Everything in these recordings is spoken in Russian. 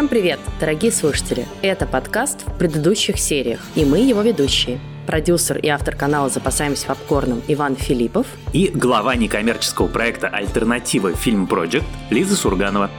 Всем привет, дорогие слушатели! Это подкаст в предыдущих сериях, и мы его ведущие. Продюсер и автор канала «Запасаемся попкорном» Иван Филиппов и глава некоммерческого проекта «Альтернатива Фильм Project» Лиза Сурганова.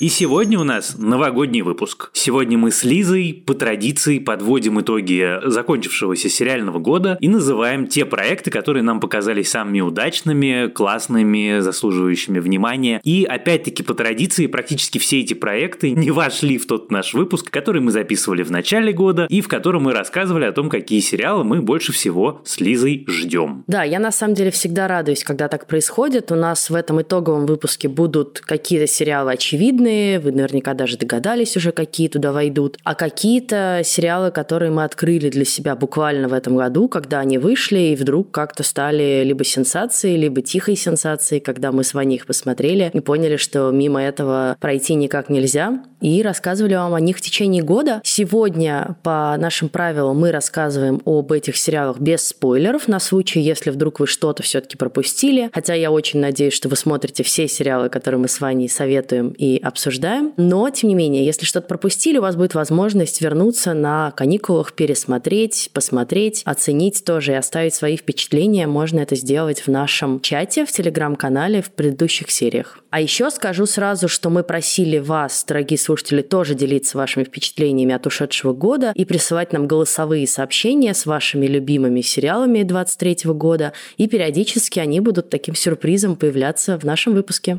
И сегодня у нас новогодний выпуск. Сегодня мы с Лизой по традиции подводим итоги закончившегося сериального года и называем те проекты, которые нам показались самыми удачными, классными, заслуживающими внимания. И опять-таки по традиции практически все эти проекты не вошли в тот наш выпуск, который мы записывали в начале года и в котором мы рассказывали о том, какие сериалы мы больше всего с Лизой ждем. Да, я на самом деле всегда радуюсь, когда так происходит. У нас в этом итоговом выпуске будут какие-то сериалы очевидные, длинные, вы наверняка даже догадались уже, какие туда войдут, а какие-то сериалы, которые мы открыли для себя буквально в этом году, когда они вышли и вдруг как-то стали либо сенсацией, либо тихой сенсацией, когда мы с вами их посмотрели и поняли, что мимо этого пройти никак нельзя, и рассказывали вам о них в течение года. Сегодня по нашим правилам мы рассказываем об этих сериалах без спойлеров на случай, если вдруг вы что-то все-таки пропустили. Хотя я очень надеюсь, что вы смотрите все сериалы, которые мы с вами советуем и обсуждаем обсуждаем. Но, тем не менее, если что-то пропустили, у вас будет возможность вернуться на каникулах, пересмотреть, посмотреть, оценить тоже и оставить свои впечатления. Можно это сделать в нашем чате, в телеграм-канале в предыдущих сериях. А еще скажу сразу, что мы просили вас, дорогие слушатели, тоже делиться вашими впечатлениями от ушедшего года и присылать нам голосовые сообщения с вашими любимыми сериалами 23 года, и периодически они будут таким сюрпризом появляться в нашем выпуске.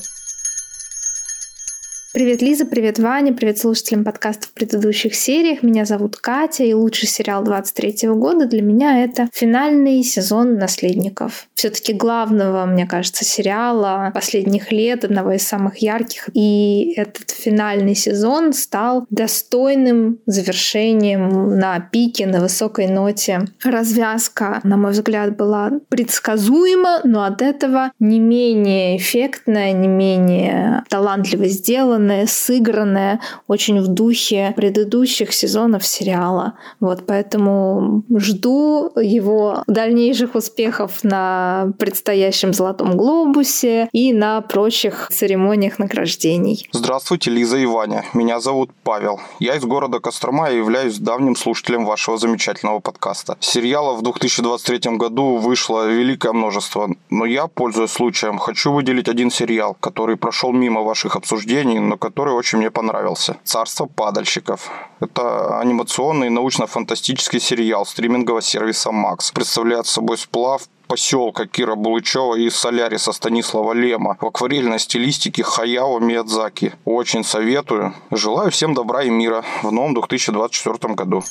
Привет, Лиза, привет, Ваня, привет слушателям подкаста в предыдущих сериях. Меня зовут Катя, и лучший сериал 23 года для меня это финальный сезон «Наследников». все таки главного, мне кажется, сериала последних лет, одного из самых ярких. И этот финальный сезон стал достойным завершением на пике, на высокой ноте. Развязка, на мой взгляд, была предсказуема, но от этого не менее эффектная, не менее талантливо сделана сделанное, сыгранное очень в духе предыдущих сезонов сериала. Вот поэтому жду его дальнейших успехов на предстоящем Золотом Глобусе и на прочих церемониях награждений. Здравствуйте, Лиза и Ваня. Меня зовут Павел. Я из города Кострома и являюсь давним слушателем вашего замечательного подкаста. Сериалов в 2023 году вышло великое множество, но я, пользуясь случаем, хочу выделить один сериал, который прошел мимо ваших обсуждений, но который очень мне понравился. «Царство падальщиков». Это анимационный научно-фантастический сериал стримингового сервиса Max. Представляет собой сплав поселка Кира Булычева и Соляриса Станислава Лема в акварельной стилистике Хаяо Миядзаки. Очень советую. Желаю всем добра и мира в новом 2024 году.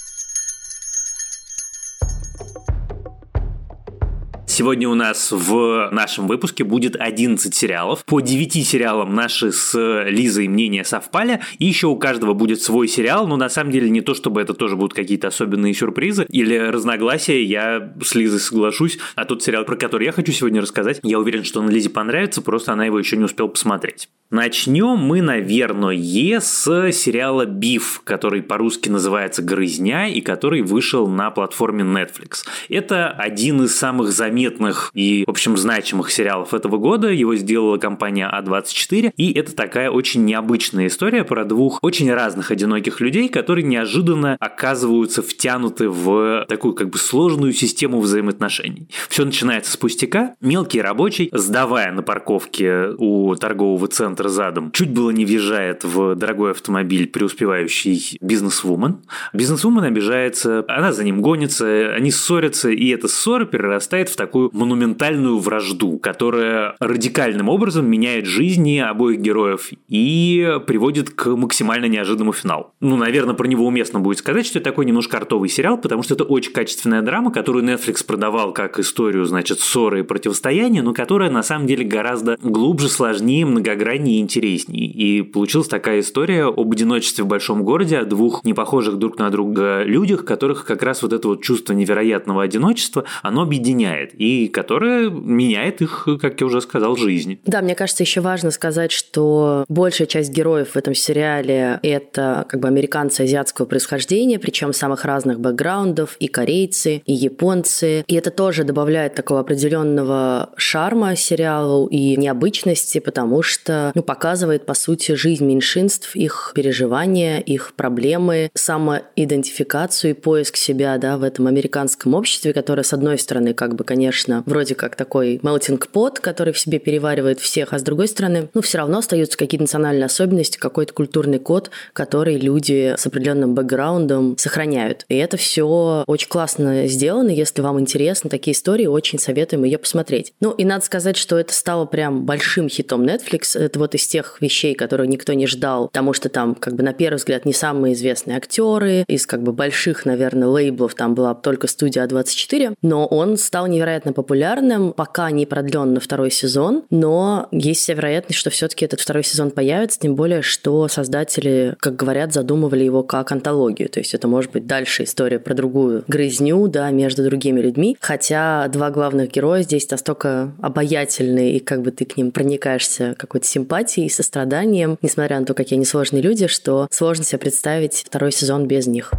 Сегодня у нас в нашем выпуске будет 11 сериалов. По 9 сериалам наши с Лизой мнения совпали. И еще у каждого будет свой сериал, но на самом деле не то, чтобы это тоже будут какие-то особенные сюрпризы или разногласия. Я с Лизой соглашусь. А тот сериал, про который я хочу сегодня рассказать, я уверен, что он Лизе понравится, просто она его еще не успела посмотреть. Начнем мы, наверное, с сериала «Биф», который по-русски называется «Грызня» и который вышел на платформе Netflix. Это один из самых заметных и, в общем, значимых сериалов этого года. Его сделала компания А24, и это такая очень необычная история про двух очень разных одиноких людей, которые неожиданно оказываются втянуты в такую как бы сложную систему взаимоотношений. Все начинается с пустяка. Мелкий рабочий, сдавая на парковке у торгового центра центр задом, чуть было не въезжает в дорогой автомобиль преуспевающий бизнесвумен. Бизнесвумен обижается, она за ним гонится, они ссорятся, и эта ссора перерастает в такую монументальную вражду, которая радикальным образом меняет жизни обоих героев и приводит к максимально неожиданному финалу. Ну, наверное, про него уместно будет сказать, что это такой немножко артовый сериал, потому что это очень качественная драма, которую Netflix продавал как историю, значит, ссоры и противостояния, но которая на самом деле гораздо глубже, сложнее, многограннее и интересней. И получилась такая история об одиночестве в большом городе, о двух непохожих друг на друга людях, которых как раз вот это вот чувство невероятного одиночества, оно объединяет. И которая меняет их, как я уже сказал, жизнь. Да, мне кажется, еще важно сказать, что большая часть героев в этом сериале – это как бы американцы азиатского происхождения, причем самых разных бэкграундов, и корейцы, и японцы. И это тоже добавляет такого определенного шарма сериалу и необычности, потому что ну, показывает, по сути, жизнь меньшинств, их переживания, их проблемы, самоидентификацию и поиск себя да, в этом американском обществе, которое, с одной стороны, как бы, конечно, вроде как такой melting pot, который в себе переваривает всех, а с другой стороны, ну, все равно остаются какие-то национальные особенности, какой-то культурный код, который люди с определенным бэкграундом сохраняют. И это все очень классно сделано. Если вам интересны такие истории, очень советуем ее посмотреть. Ну, и надо сказать, что это стало прям большим хитом Netflix. Это вот из тех вещей, которые никто не ждал, потому что там, как бы, на первый взгляд, не самые известные актеры. Из, как бы, больших, наверное, лейблов там была только студия А24. Но он стал невероятно популярным, пока не продлен на второй сезон. Но есть вся вероятность, что все-таки этот второй сезон появится, тем более, что создатели, как говорят, задумывали его как антологию. То есть это может быть дальше история про другую грызню, да, между другими людьми. Хотя два главных героя здесь настолько обаятельные, и как бы ты к ним проникаешься какой-то симпатией и состраданием, несмотря на то, какие они сложные люди, что сложно себе представить второй сезон без них.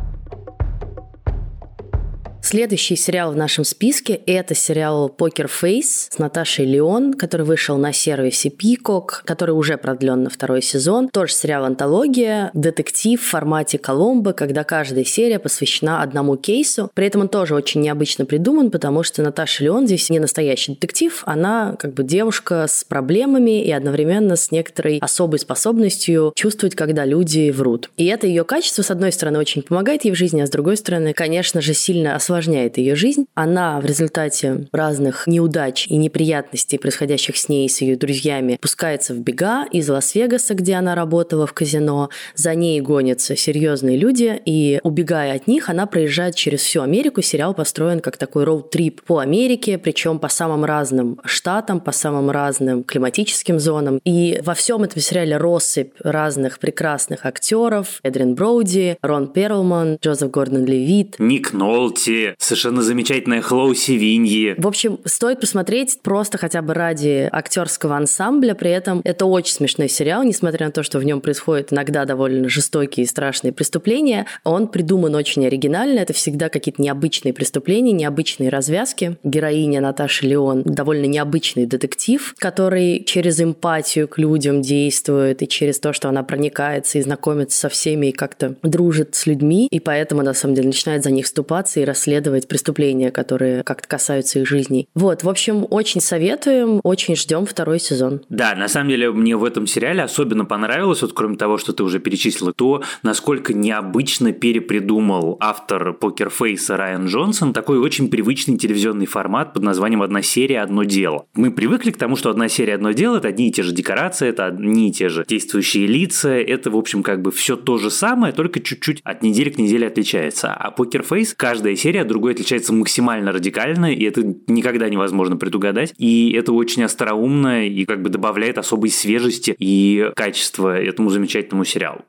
Следующий сериал в нашем списке – это сериал «Покер Фейс» с Наташей Леон, который вышел на сервисе Peacock, который уже продлен на второй сезон. Тоже сериал «Антология», детектив в формате Коломбо, когда каждая серия посвящена одному кейсу. При этом он тоже очень необычно придуман, потому что Наташа Леон здесь не настоящий детектив, она как бы девушка с проблемами и одновременно с некоторой особой способностью чувствовать, когда люди врут. И это ее качество, с одной стороны, очень помогает ей в жизни, а с другой стороны, конечно же, сильно осложняет ее жизнь. Она в результате разных неудач и неприятностей, происходящих с ней и с ее друзьями, пускается в бега из Лас-Вегаса, где она работала в казино. За ней гонятся серьезные люди, и убегая от них, она проезжает через всю Америку. Сериал построен как такой роуд-трип по Америке, причем по самым разным штатам, по самым разным климатическим зонам. И во всем этом сериале россыпь разных прекрасных актеров. Эдрин Броуди, Рон Перлман, Джозеф Гордон Левит. Ник Нолти, совершенно замечательная Хлоу Севиньи. В общем, стоит посмотреть просто хотя бы ради актерского ансамбля. При этом это очень смешной сериал, несмотря на то, что в нем происходят иногда довольно жестокие и страшные преступления. Он придуман очень оригинально. Это всегда какие-то необычные преступления, необычные развязки. Героиня Наташи Леон довольно необычный детектив, который через эмпатию к людям действует и через то, что она проникается и знакомится со всеми и как-то дружит с людьми, и поэтому, на самом деле, начинает за них вступаться и расследовать расследовать преступления, которые как-то касаются их жизней. Вот, в общем, очень советуем, очень ждем второй сезон. Да, на самом деле мне в этом сериале особенно понравилось, вот кроме того, что ты уже перечислила, то, насколько необычно перепридумал автор покерфейса Райан Джонсон такой очень привычный телевизионный формат под названием «Одна серия, одно дело». Мы привыкли к тому, что одна серия, одно дело – это одни и те же декорации, это одни и те же действующие лица, это, в общем, как бы все то же самое, только чуть-чуть от недели к неделе отличается. А покерфейс, каждая серия другой отличается максимально радикально, и это никогда невозможно предугадать. И это очень остроумно и как бы добавляет особой свежести и качества этому замечательному сериалу.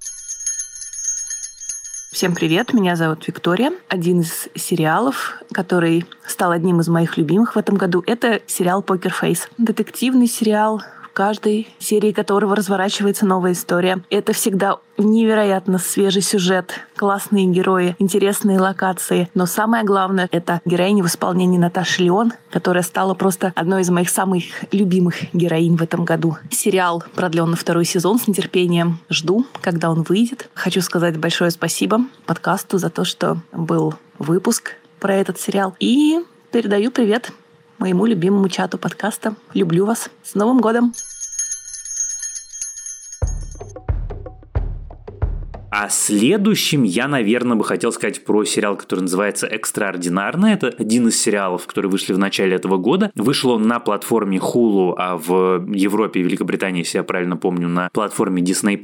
Всем привет, меня зовут Виктория. Один из сериалов, который стал одним из моих любимых в этом году, это сериал «Покер Фейс». Детективный сериал, каждой серии которого разворачивается новая история. Это всегда невероятно свежий сюжет, классные герои, интересные локации. Но самое главное — это героиня в исполнении Наташи Леон, которая стала просто одной из моих самых любимых героинь в этом году. Сериал продлен на второй сезон с нетерпением. Жду, когда он выйдет. Хочу сказать большое спасибо подкасту за то, что был выпуск про этот сериал. И передаю привет моему любимому чату подкаста. Люблю вас. С Новым годом! А следующим я, наверное, бы хотел сказать про сериал, который называется «Экстраординарно». Это один из сериалов, которые вышли в начале этого года. Вышел он на платформе Hulu, а в Европе и Великобритании, если я правильно помню, на платформе Disney+.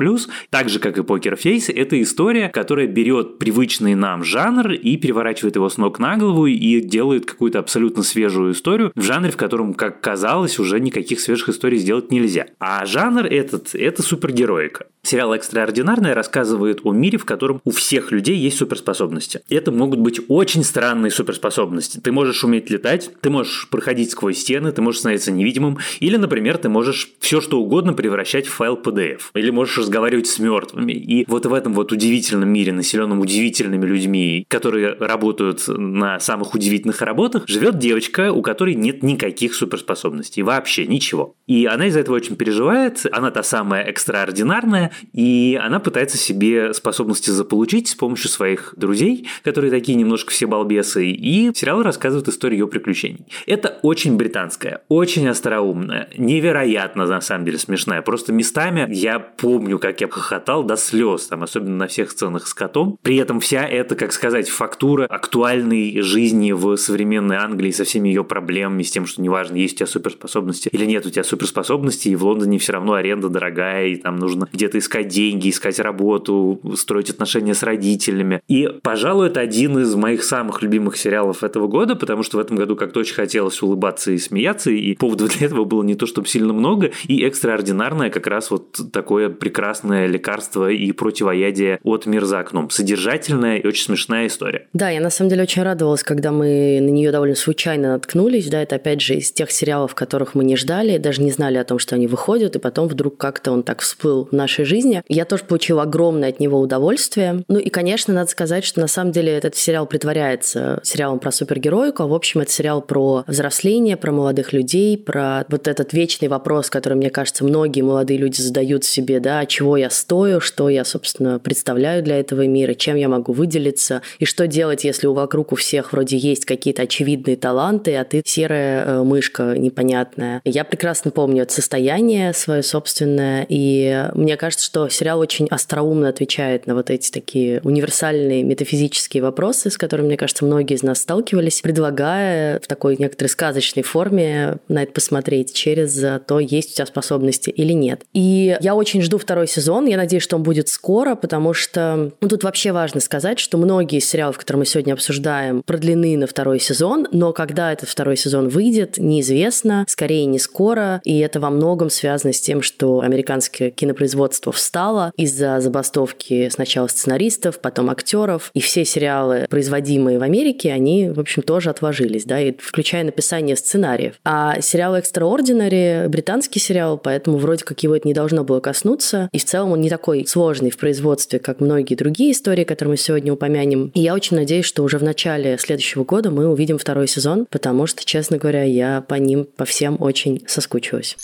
Так же, как и Poker Face, это история, которая берет привычный нам жанр и переворачивает его с ног на голову и делает какую-то абсолютно свежую историю в жанре, в котором, как казалось, уже никаких свежих историй сделать нельзя. А жанр этот – это супергероика. Сериал «Экстраординарное» рассказывает о мире, в котором у всех людей есть суперспособности. Это могут быть очень странные суперспособности. Ты можешь уметь летать, ты можешь проходить сквозь стены, ты можешь становиться невидимым, или, например, ты можешь все что угодно превращать в файл PDF, или можешь разговаривать с мертвыми. И вот в этом вот удивительном мире, населенном удивительными людьми, которые работают на самых удивительных работах, живет девочка, у которой нет никаких суперспособностей, вообще ничего. И она из-за этого очень переживает, она та самая экстраординарная, и она пытается себе способности заполучить с помощью своих друзей, которые такие немножко все балбесы, и сериал рассказывает историю ее приключений. Это очень британская, очень остроумная, невероятно, на самом деле, смешная. Просто местами я помню, как я хохотал до слез, там, особенно на всех сценах с котом. При этом вся эта, как сказать, фактура актуальной жизни в современной Англии со всеми ее проблемами, с тем, что неважно, есть у тебя суперспособности или нет у тебя суперспособностей, и в Лондоне все равно аренда дорогая, и там нужно где-то искать деньги, искать работу, строить отношения с родителями. И, пожалуй, это один из моих самых любимых сериалов этого года, потому что в этом году как-то очень хотелось улыбаться и смеяться, и поводов для этого было не то, чтобы сильно много, и экстраординарное как раз вот такое прекрасное лекарство и противоядие от мир за окном. Содержательная и очень смешная история. Да, я на самом деле очень радовалась, когда мы на нее довольно случайно наткнулись. Да, это опять же из тех сериалов, которых мы не ждали, даже не знали о том, что они выходят, и потом вдруг как-то он так всплыл в нашей жизни. Я тоже получила огромное от него удовольствие. Ну и, конечно, надо сказать, что на самом деле этот сериал притворяется сериалом про супергероику, а в общем это сериал про взросление, про молодых людей, про вот этот вечный вопрос, который, мне кажется, многие молодые люди задают себе, да, чего я стою, что я, собственно, представляю для этого мира, чем я могу выделиться, и что делать, если у вокруг у всех вроде есть какие-то очевидные таланты, а ты серая э, мышка непонятная. Я прекрасно помню это состояние свое собственное, и мне кажется, что сериал очень остроумно отвечает на вот эти такие универсальные метафизические вопросы, с которыми, мне кажется, многие из нас сталкивались, предлагая в такой некоторой сказочной форме на это посмотреть через то, есть у тебя способности или нет. И я очень жду второй сезон, я надеюсь, что он будет скоро, потому что ну, тут вообще важно сказать, что многие из сериалов, которые мы сегодня обсуждаем, продлены на второй сезон, но когда этот второй сезон выйдет, неизвестно, скорее не скоро, и это во многом связано с тем, что американское кинопроизводство встало из-за забастовки сначала сценаристов, потом актеров, и все сериалы, производимые в Америке, они, в общем, тоже отложились, да, и включая написание сценариев. А сериал Extraordinary британский сериал, поэтому вроде как его это не должно было коснуться, и в целом он не такой сложный в производстве, как многие другие истории, которые мы сегодня упомянем. И я очень надеюсь, что уже в начале следующего года мы увидим второй сезон, потому что, честно говоря, я по ним, по всем очень соскучилась.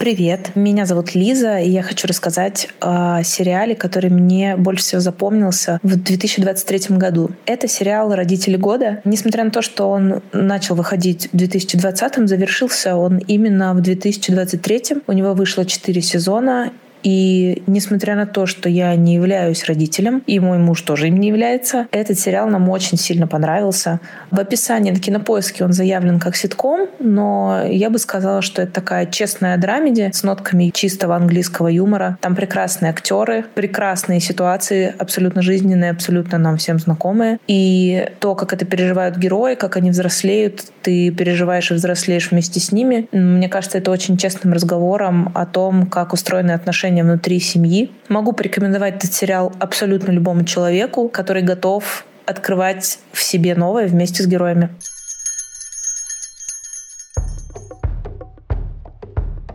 Привет, меня зовут Лиза, и я хочу рассказать о сериале, который мне больше всего запомнился в 2023 году. Это сериал «Родители года». Несмотря на то, что он начал выходить в 2020, завершился он именно в 2023. У него вышло 4 сезона, и несмотря на то, что я не являюсь родителем, и мой муж тоже им не является, этот сериал нам очень сильно понравился. В описании на кинопоиске он заявлен как ситком, но я бы сказала, что это такая честная драмеди с нотками чистого английского юмора. Там прекрасные актеры, прекрасные ситуации, абсолютно жизненные, абсолютно нам всем знакомые. И то, как это переживают герои, как они взрослеют, ты переживаешь и взрослеешь вместе с ними. Мне кажется, это очень честным разговором о том, как устроены отношения отношения внутри семьи. Могу порекомендовать этот сериал абсолютно любому человеку, который готов открывать в себе новое вместе с героями.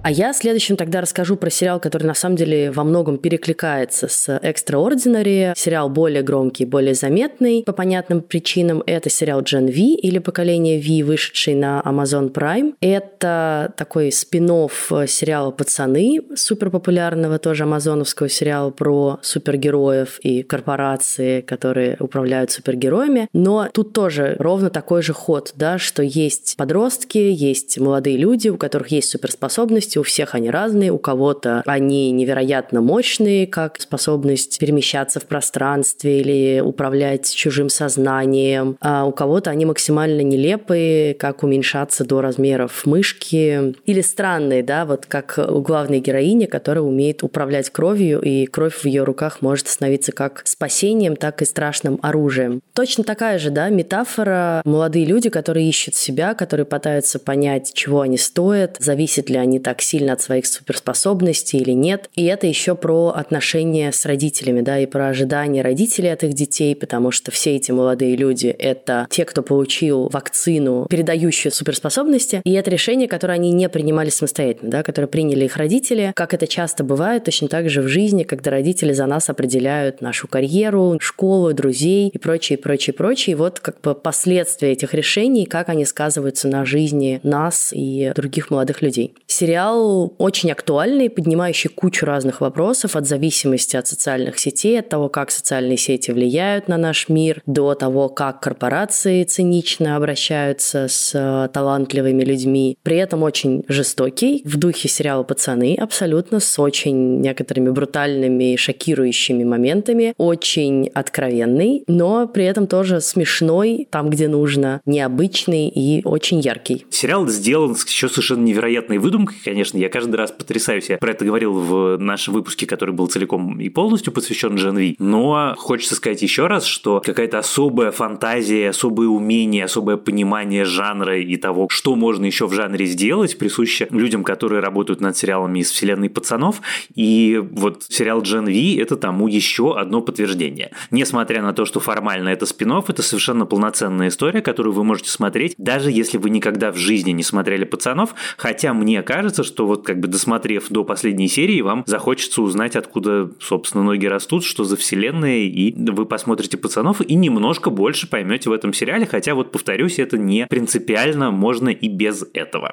А я следующим тогда расскажу про сериал, который на самом деле во многом перекликается с Extraordinary. Сериал более громкий, более заметный по понятным причинам. Это сериал Gen V или Поколение V, вышедший на Amazon Prime. Это такой спин сериала «Пацаны», супер популярного тоже амазоновского сериала про супергероев и корпорации, которые управляют супергероями. Но тут тоже ровно такой же ход, да, что есть подростки, есть молодые люди, у которых есть суперспособности, способности, у всех они разные, у кого-то они невероятно мощные, как способность перемещаться в пространстве или управлять чужим сознанием, а у кого-то они максимально нелепые, как уменьшаться до размеров мышки, или странные, да, вот как у главной героини, которая умеет управлять кровью, и кровь в ее руках может становиться как спасением, так и страшным оружием. Точно такая же, да, метафора молодые люди, которые ищут себя, которые пытаются понять, чего они стоят, зависят ли они так сильно от своих суперспособностей или нет. И это еще про отношения с родителями, да, и про ожидания родителей от их детей, потому что все эти молодые люди — это те, кто получил вакцину, передающую суперспособности, и это решение, которое они не принимали самостоятельно, да, которое приняли их родители, как это часто бывает, точно так же в жизни, когда родители за нас определяют нашу карьеру, школу, друзей и прочее, прочее, прочее. И вот как бы последствия этих решений, как они сказываются на жизни нас и других молодых людей. Сериал очень актуальный, поднимающий кучу разных вопросов от зависимости от социальных сетей, от того, как социальные сети влияют на наш мир, до того, как корпорации цинично обращаются с талантливыми людьми. При этом очень жестокий, в духе сериала «Пацаны», абсолютно с очень некоторыми брутальными, шокирующими моментами, очень откровенный, но при этом тоже смешной, там, где нужно, необычный и очень яркий. Сериал сделан еще совершенно невероятной выдумкой, конечно. Я каждый раз потрясаюсь. Я про это говорил в нашем выпуске, который был целиком и полностью посвящен Джен Ви. Но хочется сказать еще раз, что какая-то особая фантазия, особое умение, особое понимание жанра и того, что можно еще в жанре сделать, присуще людям, которые работают над сериалами из вселенной пацанов. И вот сериал Джен Ви – это тому еще одно подтверждение. Несмотря на то, что формально это спин это совершенно полноценная история, которую вы можете смотреть, даже если вы никогда в жизни не смотрели пацанов. Хотя мне кажется, что вот как бы досмотрев до последней серии, вам захочется узнать, откуда, собственно, ноги растут, что за вселенная, и вы посмотрите пацанов и немножко больше поймете в этом сериале. Хотя вот повторюсь, это не принципиально, можно и без этого.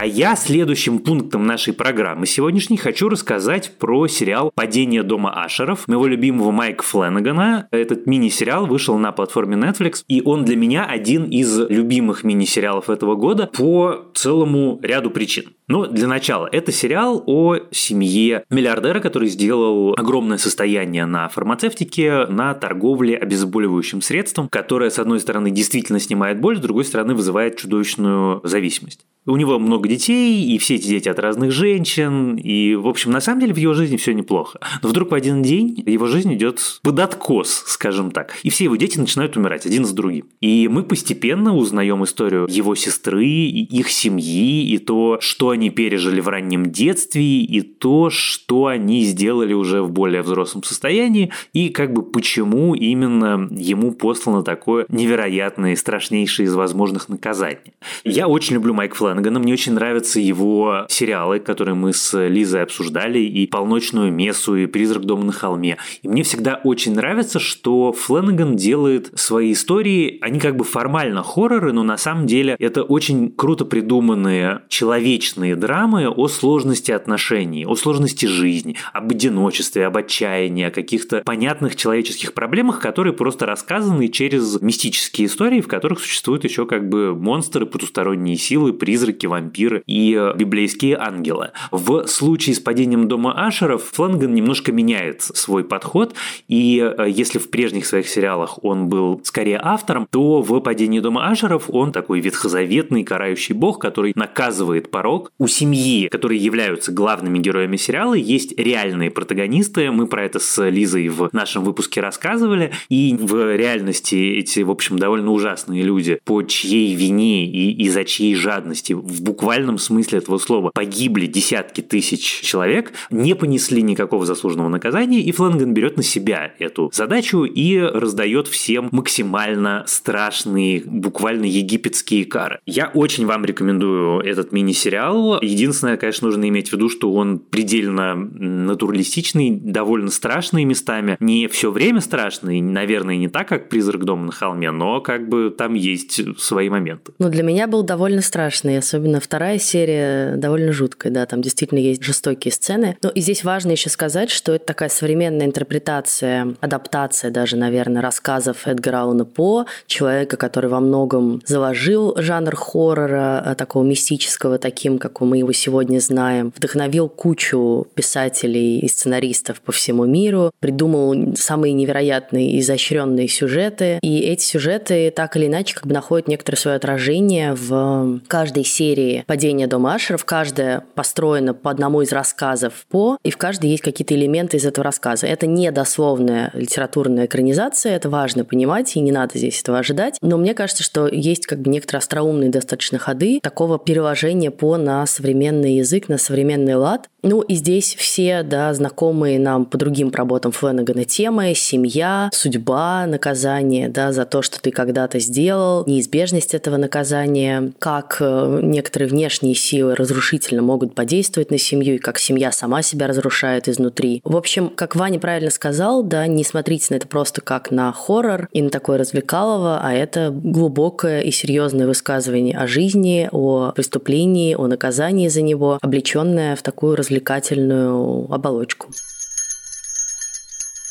А я следующим пунктом нашей программы сегодняшней хочу рассказать про сериал «Падение дома Ашеров» моего любимого Майка Фленнегана. Этот мини-сериал вышел на платформе Netflix, и он для меня один из любимых мини-сериалов этого года по целому ряду причин. Но для начала, это сериал о семье миллиардера, который сделал огромное состояние на фармацевтике, на торговле обезболивающим средством, которое, с одной стороны, действительно снимает боль, с другой стороны, вызывает чудовищную зависимость. У него много детей, и все эти дети от разных женщин, и, в общем, на самом деле в его жизни все неплохо. Но вдруг в один день его жизнь идет под откос, скажем так, и все его дети начинают умирать один с другим. И мы постепенно узнаем историю его сестры, и их семьи, и то, что они пережили в раннем детстве, и то, что они сделали уже в более взрослом состоянии, и как бы почему именно ему послано такое невероятное и страшнейшее из возможных наказаний. Я очень люблю Майк Флэнагана, мне очень нравятся его сериалы, которые мы с Лизой обсуждали, и «Полночную мессу», и «Призрак дома на холме». И мне всегда очень нравится, что Флэнаган делает свои истории, они как бы формально хорроры, но на самом деле это очень круто придуманные человечные драмы о сложности отношений, о сложности жизни, об одиночестве, об отчаянии, о каких-то понятных человеческих проблемах, которые просто рассказаны через мистические истории, в которых существуют еще как бы монстры, потусторонние силы, призраки, вампиры и э, библейские ангелы. В случае с падением дома Ашеров Фланган немножко меняет свой подход, и э, если в прежних своих сериалах он был скорее автором, то в падении дома Ашеров он такой ветхозаветный карающий бог, который наказывает порог. У семьи, которые являются главными героями сериала, есть реальные протагонисты. Мы про это с Лизой в нашем выпуске рассказывали. И в реальности эти, в общем, довольно ужасные люди, по чьей вине и из-за чьей жадности в буквальном смысле этого слова погибли десятки тысяч человек, не понесли никакого заслуженного наказания, и Фланган берет на себя эту задачу и раздает всем максимально страшные, буквально египетские кары. Я очень вам рекомендую этот мини-сериал. Единственное, конечно, нужно иметь в виду, что он предельно натуралистичный, довольно страшный местами. Не все время страшный, наверное, не так, как «Призрак дома на холме», но как бы там есть свои моменты. Ну, для меня был довольно страшный, особенно вторая серия довольно жуткая, да, там действительно есть жестокие сцены. Но и здесь важно еще сказать, что это такая современная интерпретация, адаптация даже, наверное, рассказов Эдгара Алана По, человека, который во многом заложил жанр хоррора, э, такого мистического, таким, как как мы его сегодня знаем, вдохновил кучу писателей и сценаристов по всему миру, придумал самые невероятные и изощренные сюжеты, и эти сюжеты так или иначе как бы находят некоторое свое отражение в каждой серии «Падение дома Ашеров». Каждая построена по одному из рассказов По, и в каждой есть какие-то элементы из этого рассказа. Это не дословная литературная экранизация, это важно понимать, и не надо здесь этого ожидать. Но мне кажется, что есть как бы некоторые остроумные достаточно ходы такого переложения По на современный язык, на современный лад. Ну и здесь все, да, знакомые нам по другим работам Фленагана темы, семья, судьба, наказание, да, за то, что ты когда-то сделал, неизбежность этого наказания, как э, некоторые внешние силы разрушительно могут подействовать на семью, и как семья сама себя разрушает изнутри. В общем, как Ваня правильно сказал, да, не смотрите на это просто как на хоррор и на такое развлекалово, а это глубокое и серьезное высказывание о жизни, о преступлении, о наказании за него, облеченное в такую развлекательную оболочку.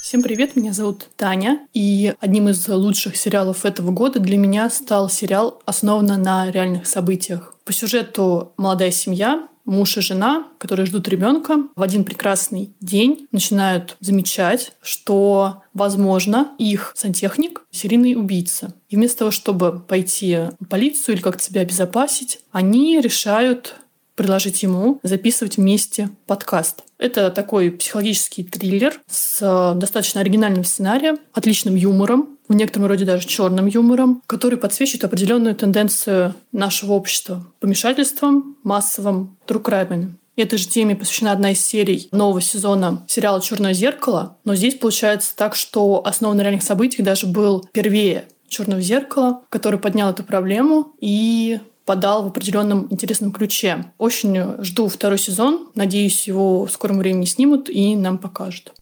Всем привет, меня зовут Таня, и одним из лучших сериалов этого года для меня стал сериал, основанный на реальных событиях. По сюжету молодая семья, муж и жена, которые ждут ребенка, в один прекрасный день начинают замечать, что, возможно, их сантехник — серийный убийца. И вместо того, чтобы пойти в полицию или как-то себя обезопасить, они решают предложить ему записывать вместе подкаст. Это такой психологический триллер с э, достаточно оригинальным сценарием, отличным юмором, в некотором роде даже черным юмором, который подсвечивает определенную тенденцию нашего общества – помешательством, массовым трукраймами. Этой же теме посвящена одна из серий нового сезона сериала «Черное зеркало». Но здесь получается так, что основа на реальных событиях даже был первее «Черного зеркала», который поднял эту проблему и подал в определенном интересном ключе. Очень жду второй сезон. Надеюсь, его в скором времени снимут и нам покажут.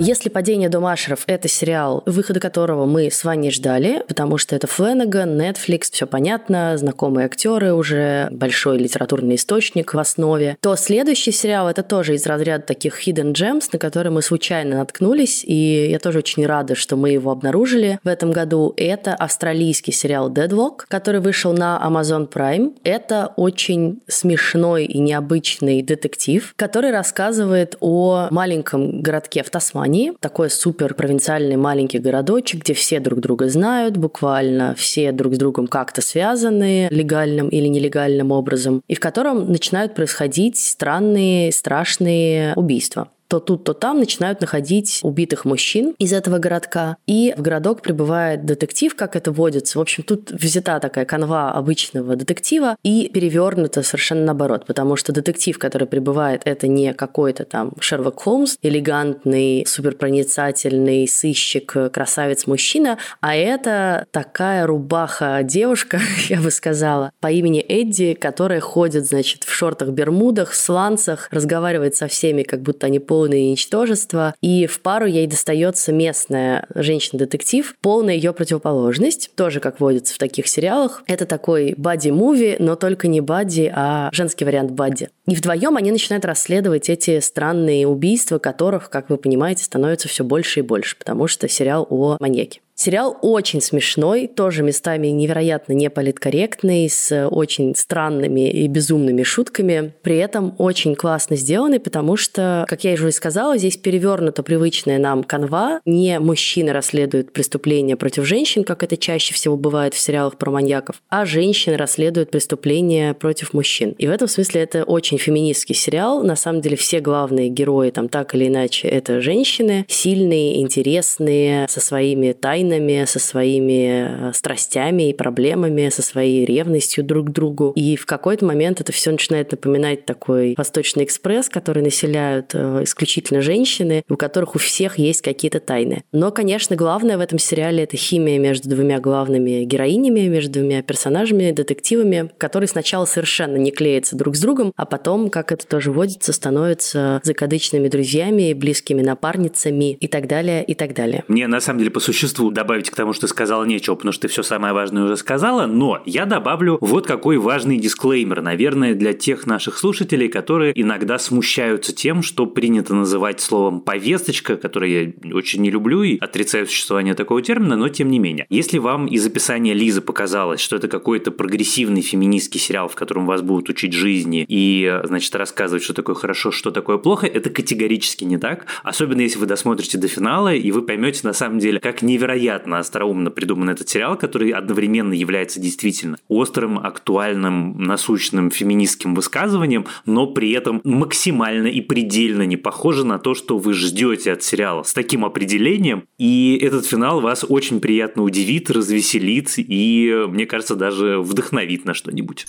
Если «Падение дома Ашеров» — это сериал, выхода которого мы с вами ждали, потому что это Фленнеган, Netflix, все понятно, знакомые актеры уже, большой литературный источник в основе, то следующий сериал — это тоже из разряда таких hidden gems, на которые мы случайно наткнулись, и я тоже очень рада, что мы его обнаружили в этом году. Это австралийский сериал Deadlock, который вышел на Amazon Prime. Это очень смешной и необычный детектив, который рассказывает о маленьком городке в Тасмании, Германии. Такой супер провинциальный маленький городочек, где все друг друга знают, буквально все друг с другом как-то связаны легальным или нелегальным образом, и в котором начинают происходить странные, страшные убийства то тут, то там начинают находить убитых мужчин из этого городка. И в городок прибывает детектив, как это водится. В общем, тут взята такая канва обычного детектива и перевернута совершенно наоборот, потому что детектив, который прибывает, это не какой-то там Шерлок Холмс, элегантный, суперпроницательный сыщик, красавец-мужчина, а это такая рубаха-девушка, я бы сказала, по имени Эдди, которая ходит, значит, в шортах-бермудах, сланцах, разговаривает со всеми, как будто они пол полное ничтожество, и в пару ей достается местная женщина-детектив, полная ее противоположность, тоже как водится в таких сериалах. Это такой бади-муви, но только не бади, а женский вариант бади. И вдвоем они начинают расследовать эти странные убийства, которых, как вы понимаете, становится все больше и больше, потому что сериал о маньяке. Сериал очень смешной, тоже местами невероятно неполиткорректный, с очень странными и безумными шутками. При этом очень классно сделанный, потому что, как я уже сказала, здесь перевернута привычная нам канва. Не мужчины расследуют преступления против женщин, как это чаще всего бывает в сериалах про маньяков, а женщины расследуют преступления против мужчин. И в этом смысле это очень феминистский сериал. На самом деле все главные герои там так или иначе это женщины, сильные, интересные, со своими тайнами тайнами, со своими э, страстями и проблемами, со своей ревностью друг к другу. И в какой-то момент это все начинает напоминать такой Восточный экспресс, который населяют э, исключительно женщины, у которых у всех есть какие-то тайны. Но, конечно, главное в этом сериале это химия между двумя главными героинями, между двумя персонажами, детективами, которые сначала совершенно не клеятся друг с другом, а потом, как это тоже водится, становятся закадычными друзьями, близкими напарницами и так далее, и так далее. Мне на самом деле по существу добавить к тому, что ты сказала нечего, потому что ты все самое важное уже сказала, но я добавлю вот какой важный дисклеймер, наверное, для тех наших слушателей, которые иногда смущаются тем, что принято называть словом «повесточка», которое я очень не люблю и отрицаю существование такого термина, но тем не менее. Если вам из описания Лизы показалось, что это какой-то прогрессивный феминистский сериал, в котором вас будут учить жизни и, значит, рассказывать, что такое хорошо, что такое плохо, это категорически не так. Особенно если вы досмотрите до финала, и вы поймете на самом деле, как невероятно остроумно придуман этот сериал, который одновременно является действительно острым, актуальным, насущным феминистским высказыванием, но при этом максимально и предельно не похоже на то, что вы ждете от сериала с таким определением. И этот финал вас очень приятно удивит, развеселит и, мне кажется, даже вдохновит на что-нибудь.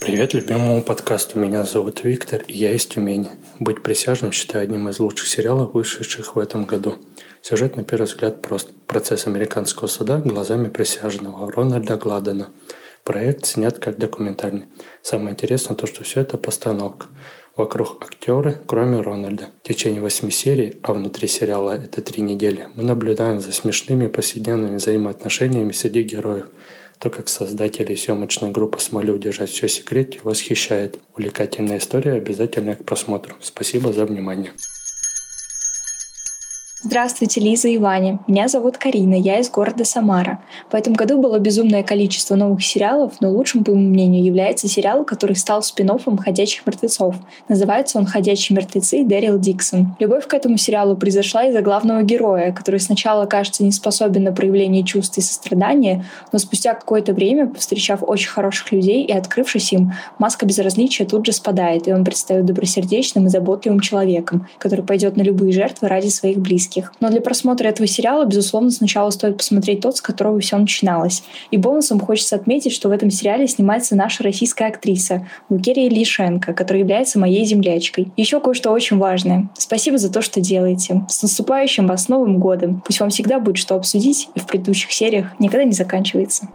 Привет любимому подкасту. Меня зовут Виктор, и я из Тюмени. «Быть присяжным» считаю одним из лучших сериалов, вышедших в этом году. Сюжет, на первый взгляд, прост. Процесс американского суда глазами присяжного Рональда Гладена. Проект снят как документальный. Самое интересное то, что все это постановка. Вокруг актеры, кроме Рональда. В течение восьми серий, а внутри сериала это три недели, мы наблюдаем за смешными повседневными взаимоотношениями среди героев – то, как создатели съемочной группы смогли удержать все секрете, восхищает. Увлекательная история, обязательно к просмотру. Спасибо за внимание. Здравствуйте, Лиза и Ваня. Меня зовут Карина, я из города Самара. В этом году было безумное количество новых сериалов, но лучшим, по моему мнению, является сериал, который стал спин «Ходячих мертвецов». Называется он «Ходячие мертвецы» Дэрил Диксон. Любовь к этому сериалу произошла из-за главного героя, который сначала кажется не способен на проявление чувств и сострадания, но спустя какое-то время, повстречав очень хороших людей и открывшись им, маска безразличия тут же спадает, и он предстает добросердечным и заботливым человеком, который пойдет на любые жертвы ради своих близких близких. Но для просмотра этого сериала, безусловно, сначала стоит посмотреть тот, с которого все начиналось. И бонусом хочется отметить, что в этом сериале снимается наша российская актриса Лукерия Лишенко, которая является моей землячкой. Еще кое-что очень важное. Спасибо за то, что делаете. С наступающим вас Новым годом. Пусть вам всегда будет что обсудить, и в предыдущих сериях никогда не заканчивается.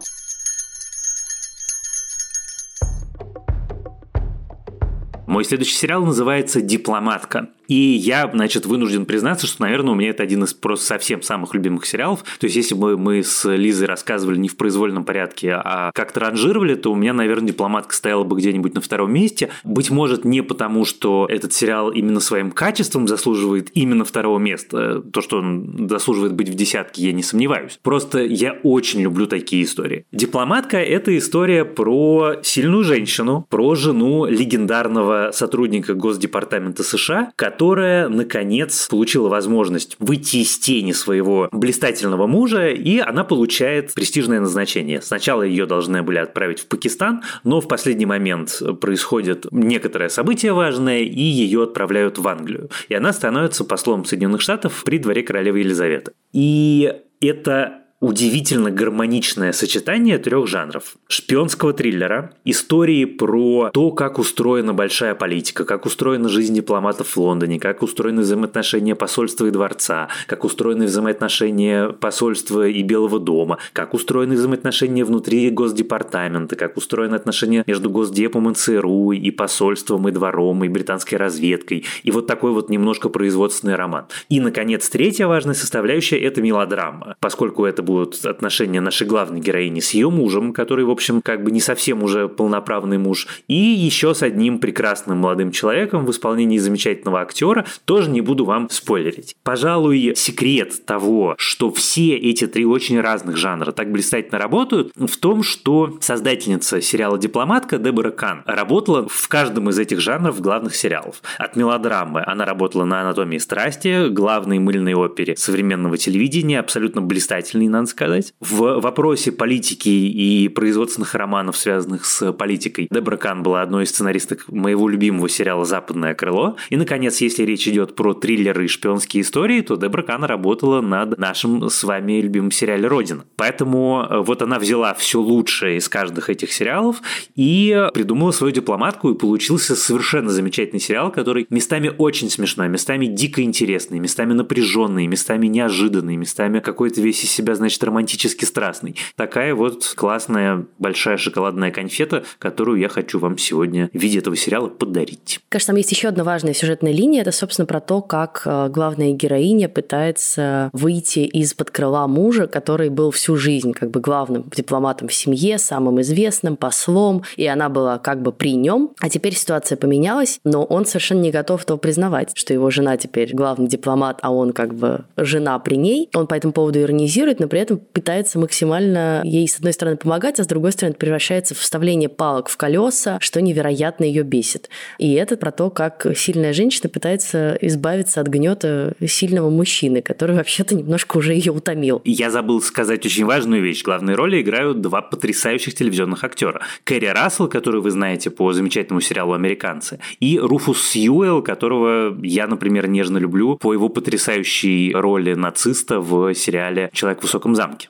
Мой следующий сериал называется «Дипломатка». И я, значит, вынужден признаться, что, наверное, у меня это один из просто совсем самых любимых сериалов. То есть, если бы мы с Лизой рассказывали не в произвольном порядке, а как-то ранжировали, то у меня, наверное, дипломатка стояла бы где-нибудь на втором месте. Быть может, не потому, что этот сериал именно своим качеством заслуживает именно второго места. То, что он заслуживает быть в десятке, я не сомневаюсь. Просто я очень люблю такие истории. Дипломатка – это история про сильную женщину, про жену легендарного сотрудника Госдепартамента США, которая, наконец, получила возможность выйти из тени своего блистательного мужа, и она получает престижное назначение. Сначала ее должны были отправить в Пакистан, но в последний момент происходит некоторое событие важное, и ее отправляют в Англию. И она становится послом Соединенных Штатов при дворе королевы Елизаветы. И это удивительно гармоничное сочетание трех жанров. Шпионского триллера, истории про то, как устроена большая политика, как устроена жизнь дипломатов в Лондоне, как устроены взаимоотношения посольства и дворца, как устроены взаимоотношения посольства и Белого дома, как устроены взаимоотношения внутри Госдепартамента, как устроены отношения между Госдепом и ЦРУ, и посольством, и двором, и британской разведкой. И вот такой вот немножко производственный роман. И, наконец, третья важная составляющая – это мелодрама, поскольку это будут отношения нашей главной героини с ее мужем, который, в общем, как бы не совсем уже полноправный муж, и еще с одним прекрасным молодым человеком в исполнении замечательного актера, тоже не буду вам спойлерить. Пожалуй, секрет того, что все эти три очень разных жанра так блистательно работают, в том, что создательница сериала «Дипломатка» Дебора Кан работала в каждом из этих жанров главных сериалов. От мелодрамы она работала на «Анатомии страсти», главной мыльной опере современного телевидения, абсолютно блистательной, на надо сказать. В вопросе политики и производственных романов, связанных с политикой, Дебра Кан была одной из сценаристок моего любимого сериала «Западное крыло». И, наконец, если речь идет про триллеры и шпионские истории, то Дебра Кан работала над нашим с вами любимым сериале «Родина». Поэтому э, вот она взяла все лучшее из каждых этих сериалов и придумала свою дипломатку, и получился совершенно замечательный сериал, который местами очень смешной, местами дико интересный, местами напряженный, местами неожиданный, местами какой-то весь из себя, значит, значит романтически страстный. Такая вот классная большая шоколадная конфета, которую я хочу вам сегодня в виде этого сериала подарить. Кажется, там есть еще одна важная сюжетная линия. Это, собственно, про то, как э, главная героиня пытается выйти из-под крыла мужа, который был всю жизнь как бы главным дипломатом в семье, самым известным, послом, и она была как бы при нем. А теперь ситуация поменялась, но он совершенно не готов этого признавать, что его жена теперь главный дипломат, а он как бы жена при ней. Он по этому поводу иронизирует, но этом пытается максимально ей, с одной стороны, помогать, а с другой стороны, превращается в вставление палок в колеса, что невероятно ее бесит. И это про то, как сильная женщина пытается избавиться от гнета сильного мужчины, который вообще-то немножко уже ее утомил. Я забыл сказать очень важную вещь. Главные роли играют два потрясающих телевизионных актера. Кэрри Рассел, который вы знаете по замечательному сериалу «Американцы», и Руфус Сьюэлл, которого я, например, нежно люблю по его потрясающей роли нациста в сериале «Человек в высоком замке».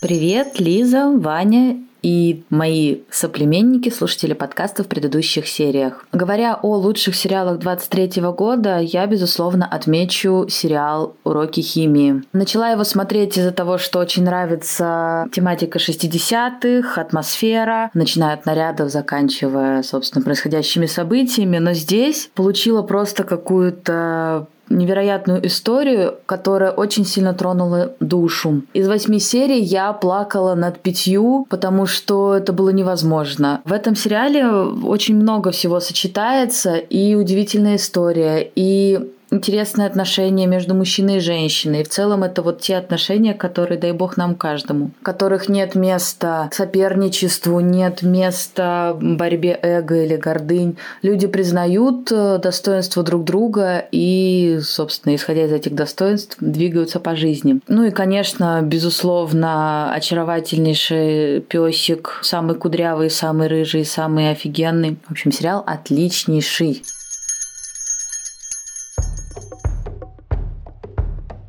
Привет, Лиза, Ваня и мои соплеменники, слушатели подкаста в предыдущих сериях. Говоря о лучших сериалах 23 года, я, безусловно, отмечу сериал «Уроки химии». Начала его смотреть из-за того, что очень нравится тематика 60-х, атмосфера, начиная от нарядов, заканчивая, собственно, происходящими событиями, но здесь получила просто какую-то невероятную историю, которая очень сильно тронула душу. Из восьми серий я плакала над пятью, потому что это было невозможно. В этом сериале очень много всего сочетается, и удивительная история, и интересные отношения между мужчиной и женщиной. И в целом это вот те отношения, которые, дай бог, нам каждому. В которых нет места соперничеству, нет места борьбе эго или гордынь. Люди признают э, достоинство друг друга и, собственно, исходя из этих достоинств, двигаются по жизни. Ну и, конечно, безусловно, очаровательнейший песик, самый кудрявый, самый рыжий, самый офигенный. В общем, сериал отличнейший.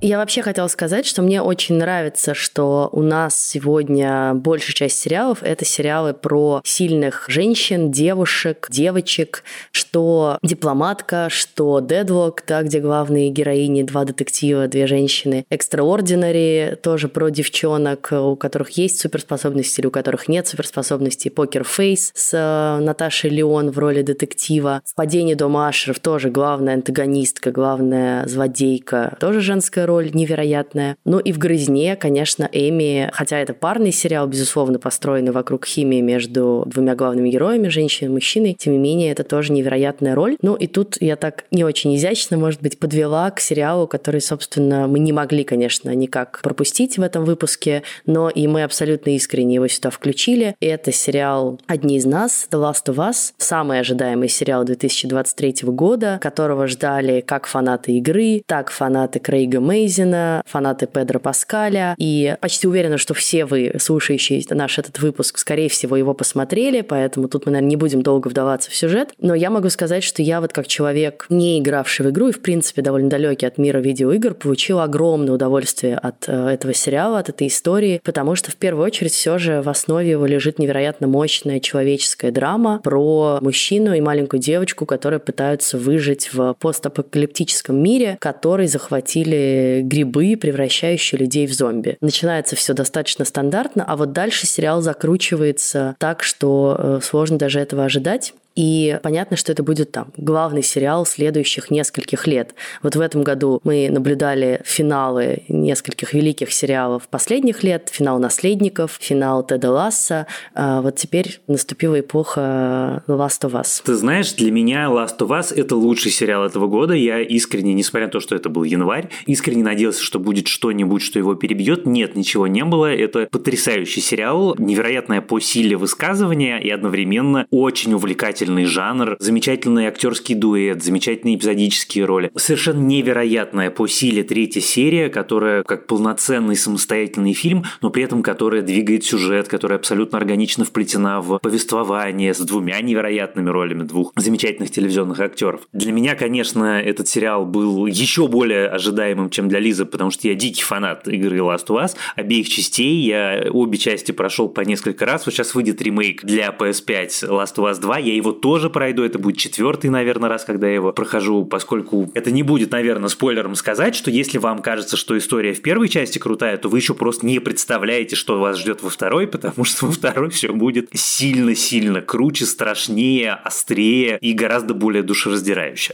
Я вообще хотела сказать, что мне очень нравится, что у нас сегодня большая часть сериалов — это сериалы про сильных женщин, девушек, девочек, что «Дипломатка», что «Дедлок», да, где главные героини — два детектива, две женщины, «Экстраординари» тоже про девчонок, у которых есть суперспособности или у которых нет суперспособностей, «Покер Фейс» с э, Наташей Леон в роли детектива, в «Падении дома Ашеров» тоже главная антагонистка, главная злодейка, тоже женская роль, роль невероятная. Ну и в «Грызне», конечно, Эми, хотя это парный сериал, безусловно, построенный вокруг химии между двумя главными героями, женщиной и мужчиной, тем не менее, это тоже невероятная роль. Ну и тут я так не очень изящно, может быть, подвела к сериалу, который, собственно, мы не могли, конечно, никак пропустить в этом выпуске, но и мы абсолютно искренне его сюда включили. И это сериал «Одни из нас», «The Last of Us», самый ожидаемый сериал 2023 года, которого ждали как фанаты игры, так фанаты Крейга Мэй, Мейзина, фанаты Педро Паскаля. И почти уверена, что все вы, слушающие наш этот выпуск, скорее всего, его посмотрели, поэтому тут мы, наверное, не будем долго вдаваться в сюжет. Но я могу сказать, что я вот как человек, не игравший в игру и, в принципе, довольно далекий от мира видеоигр, получил огромное удовольствие от э, этого сериала, от этой истории, потому что в первую очередь все же в основе его лежит невероятно мощная человеческая драма про мужчину и маленькую девочку, которые пытаются выжить в постапокалиптическом мире, который захватили грибы, превращающие людей в зомби. Начинается все достаточно стандартно, а вот дальше сериал закручивается так, что э, сложно даже этого ожидать. И понятно, что это будет там главный сериал следующих нескольких лет. Вот в этом году мы наблюдали финалы нескольких великих сериалов последних лет, финал «Наследников», финал Теда Ласса. А вот теперь наступила эпоха Last of Us. Ты знаешь, для меня Last of Us – это лучший сериал этого года. Я искренне, несмотря на то, что это был январь, искренне надеялся, что будет что-нибудь, что его перебьет. Нет, ничего не было. Это потрясающий сериал, невероятное по силе высказывания и одновременно очень увлекательный замечательный жанр, замечательный актерский дуэт, замечательные эпизодические роли. Совершенно невероятная по силе третья серия, которая как полноценный самостоятельный фильм, но при этом которая двигает сюжет, которая абсолютно органично вплетена в повествование с двумя невероятными ролями двух замечательных телевизионных актеров. Для меня, конечно, этот сериал был еще более ожидаемым, чем для Лизы, потому что я дикий фанат игры Last of Us, обеих частей. Я обе части прошел по несколько раз. Вот сейчас выйдет ремейк для PS5 Last of Us 2. Я его тоже пройду. Это будет четвертый, наверное, раз, когда я его прохожу, поскольку это не будет, наверное, спойлером сказать, что если вам кажется, что история в первой части крутая, то вы еще просто не представляете, что вас ждет во второй, потому что во второй все будет сильно-сильно круче, страшнее, острее и гораздо более душераздирающе.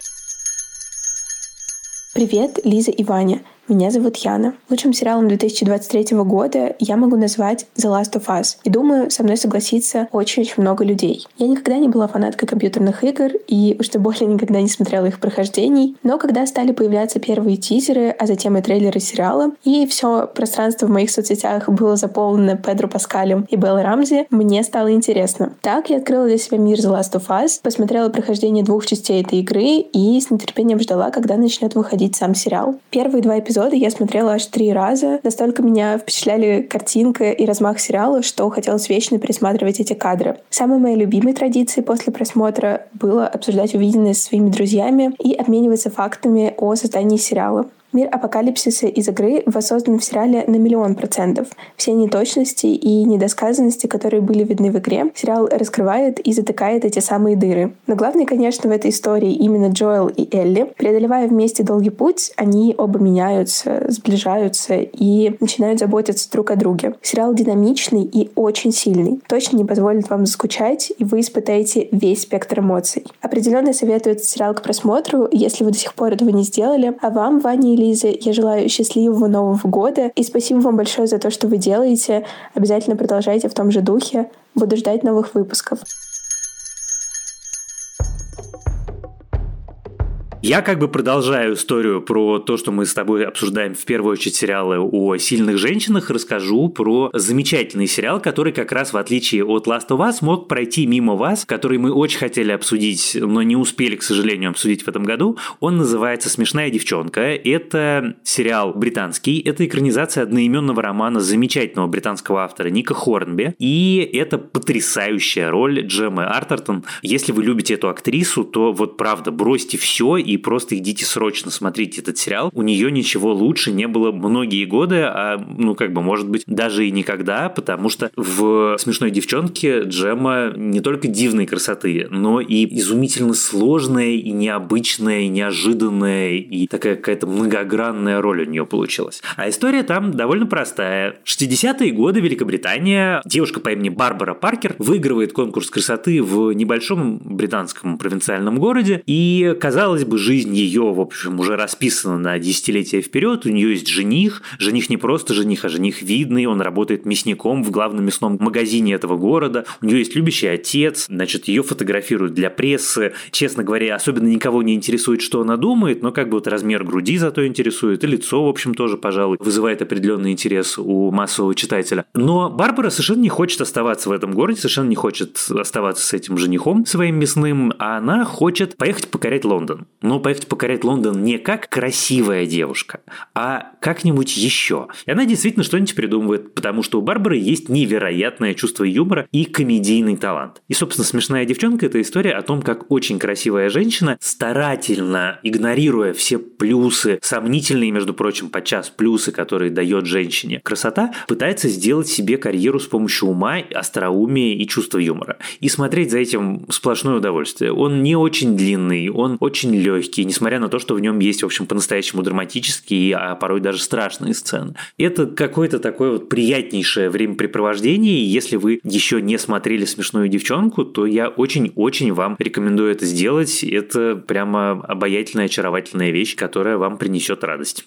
Привет, Лиза и Ваня. Меня зовут Яна. Лучшим сериалом 2023 года я могу назвать The Last of Us. И думаю, со мной согласится очень-очень много людей. Я никогда не была фанаткой компьютерных игр и уж тем более никогда не смотрела их прохождений. Но когда стали появляться первые тизеры, а затем и трейлеры сериала, и все пространство в моих соцсетях было заполнено Педро Паскалем и Беллой Рамзи, мне стало интересно. Так я открыла для себя мир The Last of Us, посмотрела прохождение двух частей этой игры и с нетерпением ждала, когда начнет выходить сам сериал. Первые два эпизода эпизода я смотрела аж три раза. Настолько меня впечатляли картинка и размах сериала, что хотелось вечно пересматривать эти кадры. Самой моей любимой традицией после просмотра было обсуждать увиденное со своими друзьями и обмениваться фактами о создании сериала. Мир апокалипсиса из игры воссоздан в сериале на миллион процентов. Все неточности и недосказанности, которые были видны в игре, сериал раскрывает и затыкает эти самые дыры. Но главное, конечно, в этой истории именно Джоэл и Элли. Преодолевая вместе долгий путь, они оба меняются, сближаются и начинают заботиться друг о друге. Сериал динамичный и очень сильный. Точно не позволит вам заскучать, и вы испытаете весь спектр эмоций. Определенно советую этот сериал к просмотру, если вы до сих пор этого не сделали. А вам, Ваня Лиза. Я желаю счастливого Нового года. И спасибо вам большое за то, что вы делаете. Обязательно продолжайте в том же духе. Буду ждать новых выпусков. Я как бы продолжаю историю про то, что мы с тобой обсуждаем в первую очередь сериалы о сильных женщинах, расскажу про замечательный сериал, который как раз в отличие от Last of Us мог пройти мимо вас, который мы очень хотели обсудить, но не успели, к сожалению, обсудить в этом году. Он называется «Смешная девчонка». Это сериал британский, это экранизация одноименного романа замечательного британского автора Ника Хорнби, и это потрясающая роль Джеммы Артертон. Если вы любите эту актрису, то вот правда, бросьте все и просто идите срочно смотрите этот сериал. У нее ничего лучше не было многие годы, а ну как бы может быть даже и никогда, потому что в «Смешной девчонке» Джема не только дивной красоты, но и изумительно сложная и необычная, и неожиданная, и такая какая-то многогранная роль у нее получилась. А история там довольно простая. 60-е годы Великобритания, девушка по имени Барбара Паркер выигрывает конкурс красоты в небольшом британском провинциальном городе, и, казалось бы, жизнь ее, в общем, уже расписана на десятилетия вперед. У нее есть жених. Жених не просто жених, а жених видный. Он работает мясником в главном мясном магазине этого города. У нее есть любящий отец. Значит, ее фотографируют для прессы. Честно говоря, особенно никого не интересует, что она думает, но как бы вот размер груди зато интересует. И лицо, в общем, тоже, пожалуй, вызывает определенный интерес у массового читателя. Но Барбара совершенно не хочет оставаться в этом городе, совершенно не хочет оставаться с этим женихом своим мясным, а она хочет поехать покорять Лондон но поехать покорять Лондон не как красивая девушка, а как-нибудь еще. И она действительно что-нибудь придумывает, потому что у Барбары есть невероятное чувство юмора и комедийный талант. И, собственно, «Смешная девчонка» — это история о том, как очень красивая женщина, старательно игнорируя все плюсы, сомнительные, между прочим, подчас плюсы, которые дает женщине красота, пытается сделать себе карьеру с помощью ума, остроумия и чувства юмора. И смотреть за этим сплошное удовольствие. Он не очень длинный, он очень легкий, легкий, несмотря на то, что в нем есть, в общем, по-настоящему драматические, а порой даже страшные сцены. Это какое-то такое вот приятнейшее времяпрепровождение, и если вы еще не смотрели «Смешную девчонку», то я очень-очень вам рекомендую это сделать. Это прямо обаятельная, очаровательная вещь, которая вам принесет радость.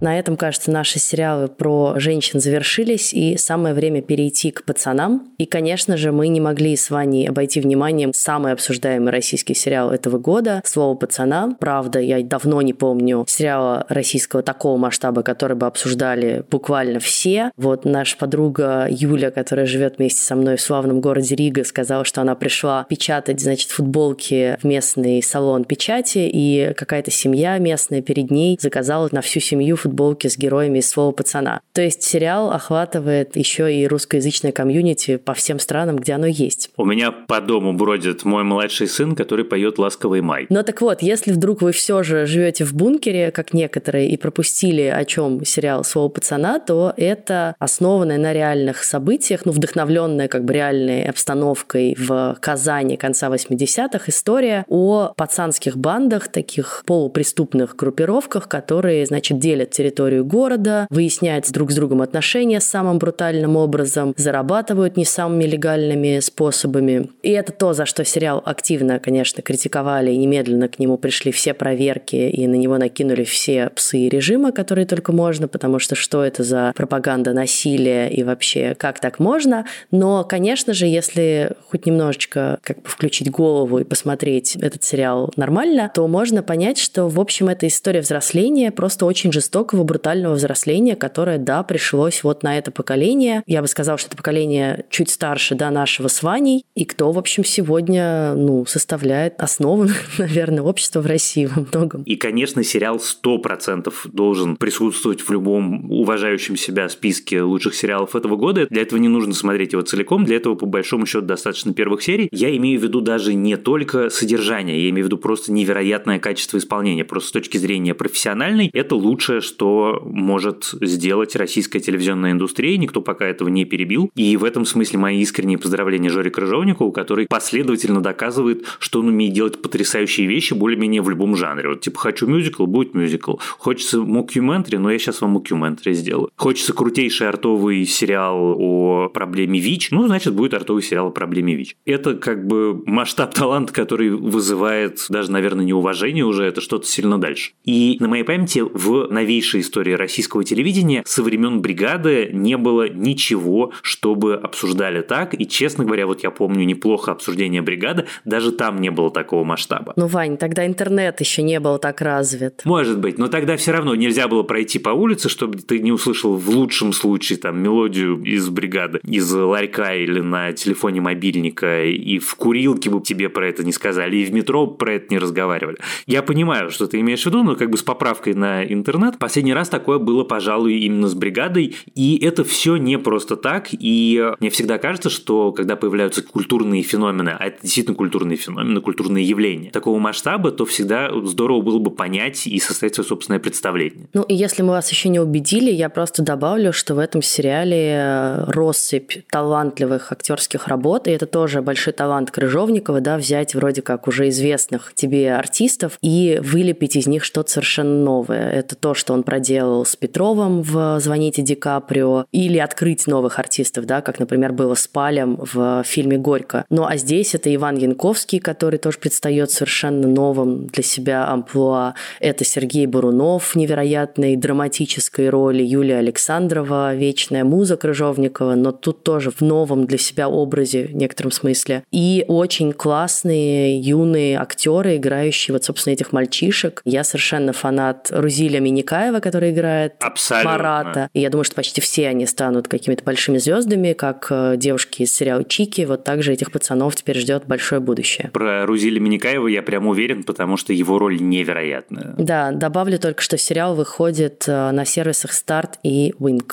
На этом, кажется, наши сериалы про женщин завершились, и самое время перейти к пацанам. И, конечно же, мы не могли с Ваней обойти вниманием самый обсуждаемый российский сериал этого года «Слово пацана». Правда, я давно не помню сериала российского такого масштаба, который бы обсуждали буквально все. Вот наша подруга Юля, которая живет вместе со мной в славном городе Рига, сказала, что она пришла печатать, значит, футболки в местный салон печати, и какая-то семья местная перед ней заказала на всю семью футболки футболки с героями из «Слова пацана». То есть сериал охватывает еще и русскоязычное комьюнити по всем странам, где оно есть. У меня по дому бродит мой младший сын, который поет «Ласковый май». Но так вот, если вдруг вы все же живете в бункере, как некоторые, и пропустили, о чем сериал «Слово пацана», то это основанное на реальных событиях, ну, вдохновленная как бы реальной обстановкой в Казани конца 80-х история о пацанских бандах, таких полупреступных группировках, которые, значит, делят территорию города, выясняют друг с другом отношения самым брутальным образом, зарабатывают не самыми легальными способами. И это то, за что сериал активно, конечно, критиковали, и немедленно к нему пришли все проверки, и на него накинули все псы режима, которые только можно, потому что что это за пропаганда насилия и вообще как так можно. Но, конечно же, если хоть немножечко как бы включить голову и посмотреть этот сериал нормально, то можно понять, что, в общем, это история взросления, просто очень жестокого, брутального взросления, которое, да, пришлось вот на это поколение. Я бы сказала, что это поколение чуть старше, да, нашего с Ваней, и кто, в общем, сегодня, ну, составляет основу, наверное, общества в России во многом. И, конечно, сериал 100% должен присутствовать в любом уважающем себя списке лучших сериалов этого года. Для этого не нужно смотреть его целиком, для этого, по большому счету, достаточно первых серий. Я имею в виду даже не только содержание, я имею в виду просто невероятное качество исполнения. Просто с точки зрения профессиональной, это лучшее, что может сделать российская телевизионная индустрия. Никто пока этого не перебил. И в этом смысле мои искренние поздравления Жоре Крыжовникову, который последовательно доказывает, что он умеет делать потрясающие вещи более-менее в любом жанре. Вот типа хочу мюзикл, будет мюзикл. Хочется мокюментари, но я сейчас вам мокюментари сделаю. Хочется крутейший артовый сериал о проблеме ВИЧ, ну, значит, будет артовый сериал о проблеме ВИЧ. Это как бы масштаб таланта, который вызывает даже, наверное, неуважение уже, это что-то сильно дальше. И на моей памяти в новейшей истории российского телевидения со времен бригады не было ничего, чтобы обсуждали так. И, честно говоря, вот я помню неплохо обсуждение бригады, даже там не было такого масштаба. Ну, Вань, тогда интернет еще не был так развит. Может быть, но тогда все равно нельзя было пройти по улице, чтобы ты не услышал в лучшем случае там мелодию из бригады, из ларька или на телефоне мобильника, и в курилке бы тебе про это не сказали, и в метро про это не разговаривали. Я понимаю, что ты имеешь в виду, но как бы с поправкой на интернет. Последний раз такое было, пожалуй, именно с бригадой, и это все не просто так, и мне всегда кажется, что когда появляются культурные феномены, а это действительно культурные феномены, культурные явления такого масштаба, то всегда здорово было бы понять и составить свое собственное представление. Ну и если мы вас еще не убедили, я просто добавлю, что в этом сериале э, россыпь талантливых актерских работ, и это тоже большой талант Крыжовникова, да, взять вроде как уже известных тебе артистов и вылепить из них что-то совершенно новое. Это то, что он проделал с Петровым в «Звоните Ди Каприо», или открыть новых артистов, да, как, например, было с Палем в фильме «Горько». Ну а здесь это Иван Янковский, который тоже предстает совершенно новым для себя амплуа. Это Сергей Бурунов в невероятной драматической роли, Юлия Александрова, вечная муза Крыжовникова, но тут тоже в новом для себя образе в некотором смысле. И очень классные юные актеры, играющие вот, собственно, этих мальчишек. Я совершенно фанат Рузиля Миникаева, который играет Абсолютно. Марата. И я думаю, что почти все они станут какими-то большими звездами, как э, девушки из сериала Чики. Вот также этих пацанов теперь ждет большое будущее. Про Рузиля Миникаева я прям уверен, потому что его роль невероятная. Да, добавлю только, что сериал выходит э, на сервисах Start и Wink.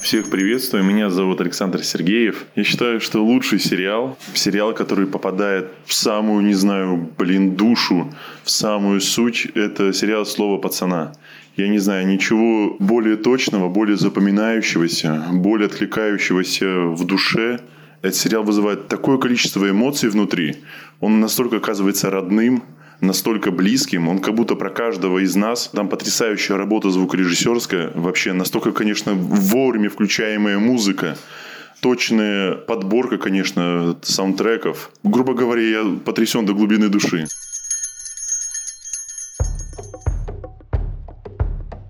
Всех приветствую, меня зовут Александр Сергеев. Я считаю, что лучший сериал, сериал, который попадает в самую, не знаю, блин, душу, в самую суть, это сериал «Слово пацана». Я не знаю ничего более точного, более запоминающегося, более откликающегося в душе. Этот сериал вызывает такое количество эмоций внутри. Он настолько оказывается родным, настолько близким, он как будто про каждого из нас. Там потрясающая работа звукорежиссерская, вообще настолько, конечно, вовремя включаемая музыка точная подборка, конечно, саундтреков. Грубо говоря, я потрясен до глубины души.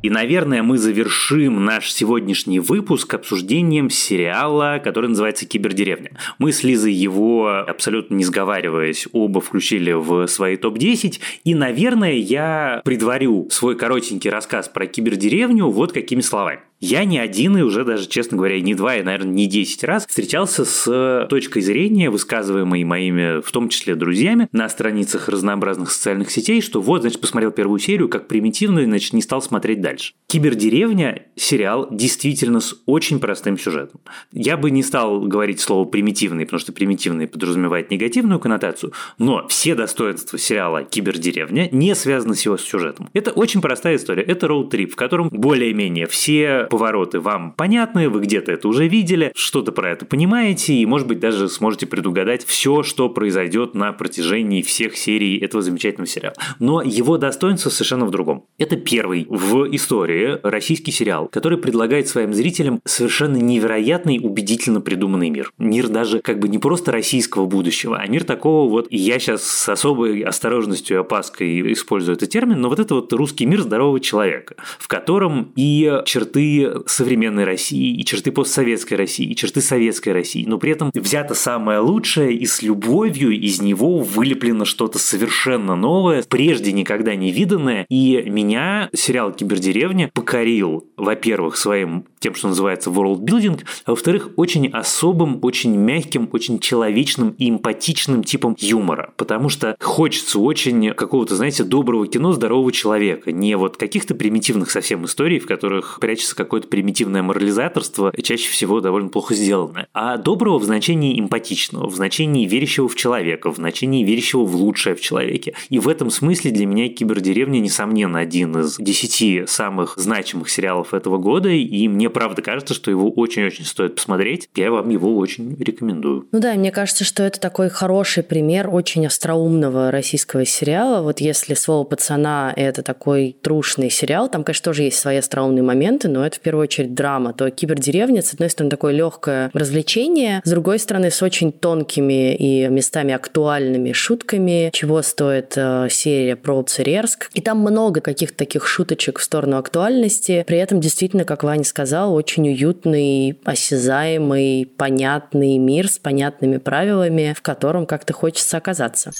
И, наверное, мы завершим наш сегодняшний выпуск обсуждением сериала, который называется «Кибердеревня». Мы с Лизой его, абсолютно не сговариваясь, оба включили в свои топ-10. И, наверное, я предварю свой коротенький рассказ про кибердеревню вот какими словами. Я не один и уже даже, честно говоря, не два, и, наверное, не десять раз встречался с точкой зрения, высказываемой моими, в том числе, друзьями на страницах разнообразных социальных сетей, что вот, значит, посмотрел первую серию, как примитивно, значит, не стал смотреть дальше. «Кибердеревня» – сериал действительно с очень простым сюжетом. Я бы не стал говорить слово «примитивный», потому что «примитивный» подразумевает негативную коннотацию, но все достоинства сериала «Кибердеревня» не связаны с его сюжетом. Это очень простая история. Это роуд-трип, в котором более-менее все повороты вам понятны, вы где-то это уже видели, что-то про это понимаете, и, может быть, даже сможете предугадать все, что произойдет на протяжении всех серий этого замечательного сериала. Но его достоинство совершенно в другом. Это первый в истории российский сериал, который предлагает своим зрителям совершенно невероятный, убедительно придуманный мир. Мир даже как бы не просто российского будущего, а мир такого вот, я сейчас с особой осторожностью и опаской использую этот термин, но вот это вот русский мир здорового человека, в котором и черты современной России, и черты постсоветской России, и черты советской России, но при этом взято самое лучшее и с любовью из него вылеплено что-то совершенно новое, прежде никогда не виданное, и меня сериал «Кибердеревня» покорил, во-первых, своим тем, что называется world building, а во-вторых, очень особым, очень мягким, очень человечным и эмпатичным типом юмора, потому что хочется очень какого-то, знаете, доброго кино здорового человека, не вот каких-то примитивных совсем историй, в которых прячется какое-то примитивное морализаторство, чаще всего довольно плохо сделанное, а доброго в значении эмпатичного, в значении верящего в человека, в значении верящего в лучшее в человеке. И в этом смысле для меня «Кибердеревня» несомненно один из десяти самых значимых сериалов этого года, и мне правда кажется, что его очень-очень стоит посмотреть. Я вам его очень рекомендую. Ну да, мне кажется, что это такой хороший пример очень остроумного российского сериала. Вот если слово «Пацана» — это такой трушный сериал, там, конечно, тоже есть свои остроумные моменты, но это в первую очередь драма, то «Кибердеревня» с одной стороны такое легкое развлечение, с другой стороны с очень тонкими и местами актуальными шутками, чего стоит э, серия про Церерск. И там много каких-то таких шуточек в сторону актуальности. При этом действительно, как Ваня сказал, очень уютный, осязаемый, понятный мир с понятными правилами, в котором как-то хочется оказаться.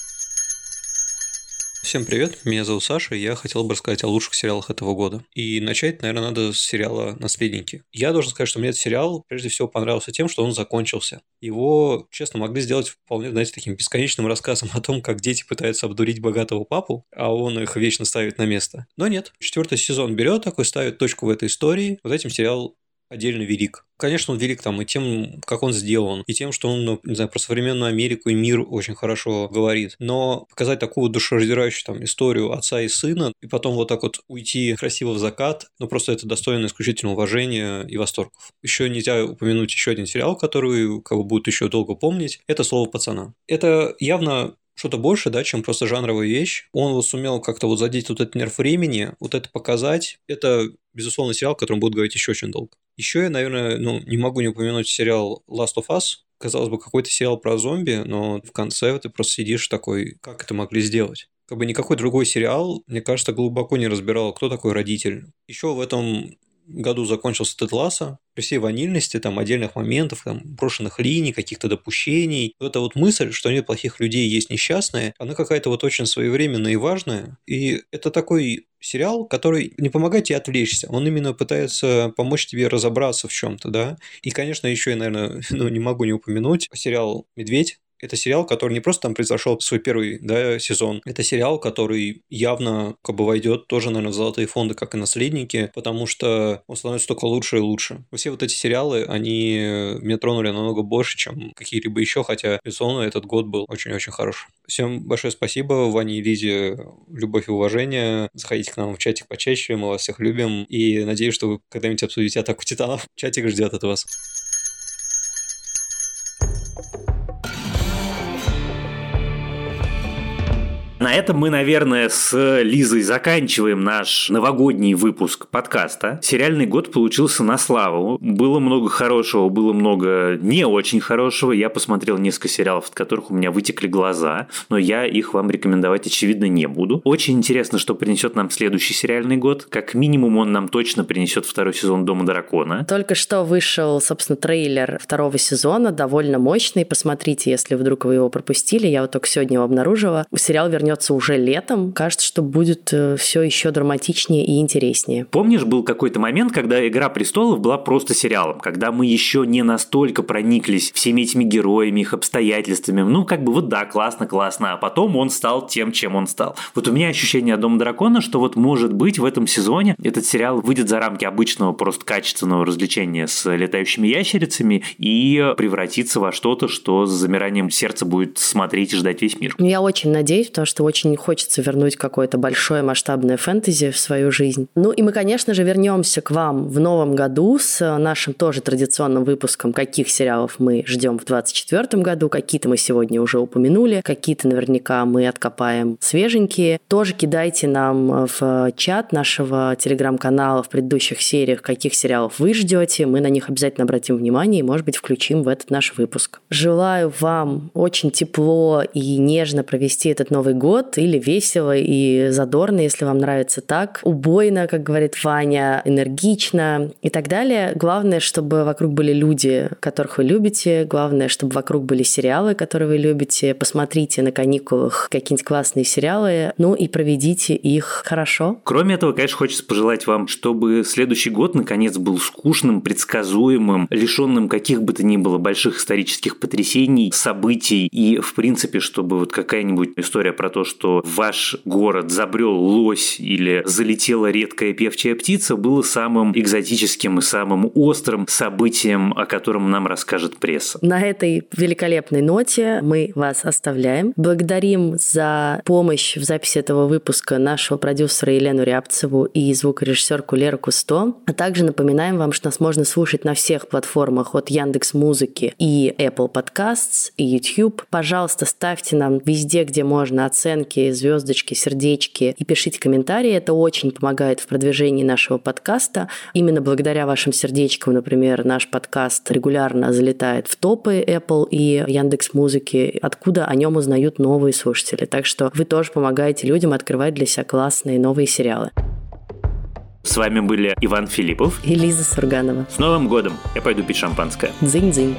Всем привет, меня зовут Саша, и я хотел бы рассказать о лучших сериалах этого года. И начать, наверное, надо с сериала «Наследники». Я должен сказать, что мне этот сериал прежде всего понравился тем, что он закончился. Его, честно, могли сделать вполне, знаете, таким бесконечным рассказом о том, как дети пытаются обдурить богатого папу, а он их вечно ставит на место. Но нет, четвертый сезон берет такой, ставит точку в этой истории. Вот этим сериал отдельно велик. Конечно, он велик там и тем, как он сделан, и тем, что он, ну, не знаю, про современную Америку и мир очень хорошо говорит. Но показать такую душераздирающую там историю отца и сына, и потом вот так вот уйти красиво в закат, ну просто это достойно исключительного уважения и восторгов. Еще нельзя упомянуть еще один сериал, который кого будет еще долго помнить, это «Слово пацана». Это явно что-то больше, да, чем просто жанровая вещь. Он вот сумел как-то вот задеть вот этот нерв времени, вот это показать. Это, безусловно, сериал, о котором будут говорить еще очень долго. Еще я, наверное, ну, не могу не упомянуть сериал Last of Us. Казалось бы, какой-то сериал про зомби, но в конце ты просто сидишь такой, как это могли сделать? Как бы никакой другой сериал, мне кажется, глубоко не разбирал, кто такой родитель. Еще в этом году закончился Тед Ласса, при всей ванильности там отдельных моментов, там, брошенных линий, каких-то допущений. Вот эта вот мысль, что нет плохих людей, есть несчастные, она какая-то вот очень своевременная и важная. И это такой сериал, который не помогает тебе отвлечься, он именно пытается помочь тебе разобраться в чем-то, да. И, конечно, еще я, наверное, ну, не могу не упомянуть сериал «Медведь», это сериал, который не просто там произошел свой первый да, сезон, это сериал, который явно как бы войдет тоже, наверное, в золотые фонды, как и наследники, потому что он становится только лучше и лучше. Все вот эти сериалы, они меня тронули намного больше, чем какие-либо еще, хотя, безусловно, этот год был очень-очень хорош. Всем большое спасибо, Ване и Лизе, любовь и уважение. Заходите к нам в чатик почаще, мы вас всех любим, и надеюсь, что вы когда-нибудь обсудите атаку титанов. Чатик ждет от вас. На этом мы, наверное, с Лизой заканчиваем наш новогодний выпуск подкаста. Сериальный год получился на славу. Было много хорошего, было много не очень хорошего. Я посмотрел несколько сериалов, от которых у меня вытекли глаза, но я их вам рекомендовать, очевидно, не буду. Очень интересно, что принесет нам следующий сериальный год. Как минимум, он нам точно принесет второй сезон Дома дракона. Только что вышел, собственно, трейлер второго сезона, довольно мощный. Посмотрите, если вдруг вы его пропустили. Я вот только сегодня его обнаружила. Сериал вернется вернется уже летом, кажется, что будет э, все еще драматичнее и интереснее. Помнишь, был какой-то момент, когда «Игра престолов» была просто сериалом, когда мы еще не настолько прониклись всеми этими героями, их обстоятельствами. Ну, как бы вот да, классно, классно. А потом он стал тем, чем он стал. Вот у меня ощущение «Дом дракона», что вот может быть в этом сезоне этот сериал выйдет за рамки обычного просто качественного развлечения с летающими ящерицами и превратится во что-то, что с замиранием сердца будет смотреть и ждать весь мир. Я очень надеюсь, потому что очень хочется вернуть какое-то большое масштабное фэнтези в свою жизнь. Ну и мы, конечно же, вернемся к вам в новом году с нашим тоже традиционным выпуском, каких сериалов мы ждем в 2024 году. Какие-то мы сегодня уже упомянули, какие-то наверняка мы откопаем свеженькие. Тоже кидайте нам в чат нашего телеграм-канала в предыдущих сериях, каких сериалов вы ждете. Мы на них обязательно обратим внимание и, может быть, включим в этот наш выпуск. Желаю вам очень тепло и нежно провести этот Новый год или весело и задорно, если вам нравится так, убойно, как говорит Ваня, энергично и так далее. Главное, чтобы вокруг были люди, которых вы любите. Главное, чтобы вокруг были сериалы, которые вы любите. Посмотрите на каникулах какие-нибудь классные сериалы, ну и проведите их хорошо. Кроме этого, конечно, хочется пожелать вам, чтобы следующий год наконец был скучным, предсказуемым, лишенным каких бы то ни было больших исторических потрясений, событий и, в принципе, чтобы вот какая-нибудь история про то, что в ваш город забрел лось или залетела редкая певчая птица, было самым экзотическим и самым острым событием, о котором нам расскажет пресса. На этой великолепной ноте мы вас оставляем. Благодарим за помощь в записи этого выпуска нашего продюсера Елену Рябцеву и звукорежиссерку Леру Кусто. А также напоминаем вам, что нас можно слушать на всех платформах от Яндекс Музыки и Apple Podcasts и YouTube. Пожалуйста, ставьте нам везде, где можно оценки, звездочки, сердечки и пишите комментарии. Это очень помогает в продвижении нашего подкаста. Именно благодаря вашим сердечкам, например, наш подкаст регулярно залетает в топы Apple и Яндекс Музыки, откуда о нем узнают новые слушатели. Так что вы тоже помогаете людям открывать для себя классные новые сериалы. С вами были Иван Филиппов и Лиза Сурганова. С Новым годом! Я пойду пить шампанское. Дзынь-дзынь.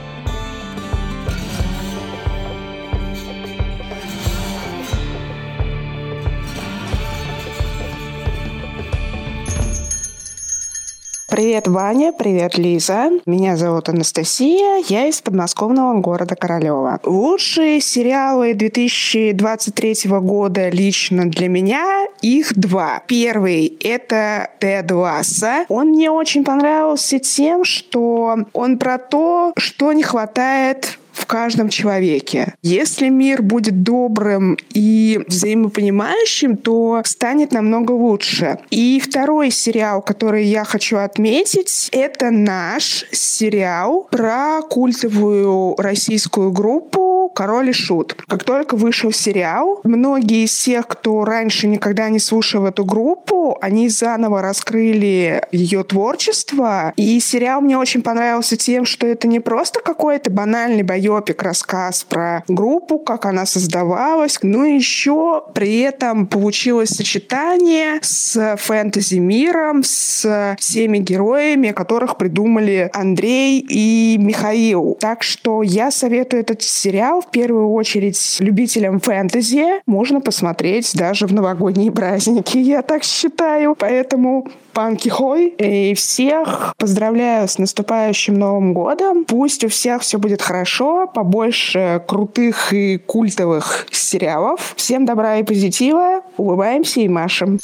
Привет, Ваня, привет, Лиза. Меня зовут Анастасия, я из подмосковного города Королева. Лучшие сериалы 2023 года лично для меня их два. Первый — это Тед Ласса. Он мне очень понравился тем, что он про то, что не хватает в каждом человеке. Если мир будет добрым и взаимопонимающим, то станет намного лучше. И второй сериал, который я хочу отметить, это наш сериал про культовую российскую группу «Король и Шут». Как только вышел сериал, многие из тех, кто раньше никогда не слушал эту группу, они заново раскрыли ее творчество. И сериал мне очень понравился тем, что это не просто какой-то банальный байопик, рассказ про группу, как она создавалась, но еще при этом получилось сочетание с фэнтези-миром, с всеми героями, которых придумали Андрей и Михаил. Так что я советую этот в первую очередь любителям фэнтези. Можно посмотреть даже в новогодние праздники, я так считаю. Поэтому Панки Хой. И всех поздравляю с наступающим Новым годом. Пусть у всех все будет хорошо, побольше крутых и культовых сериалов. Всем добра и позитива. Улыбаемся и машем.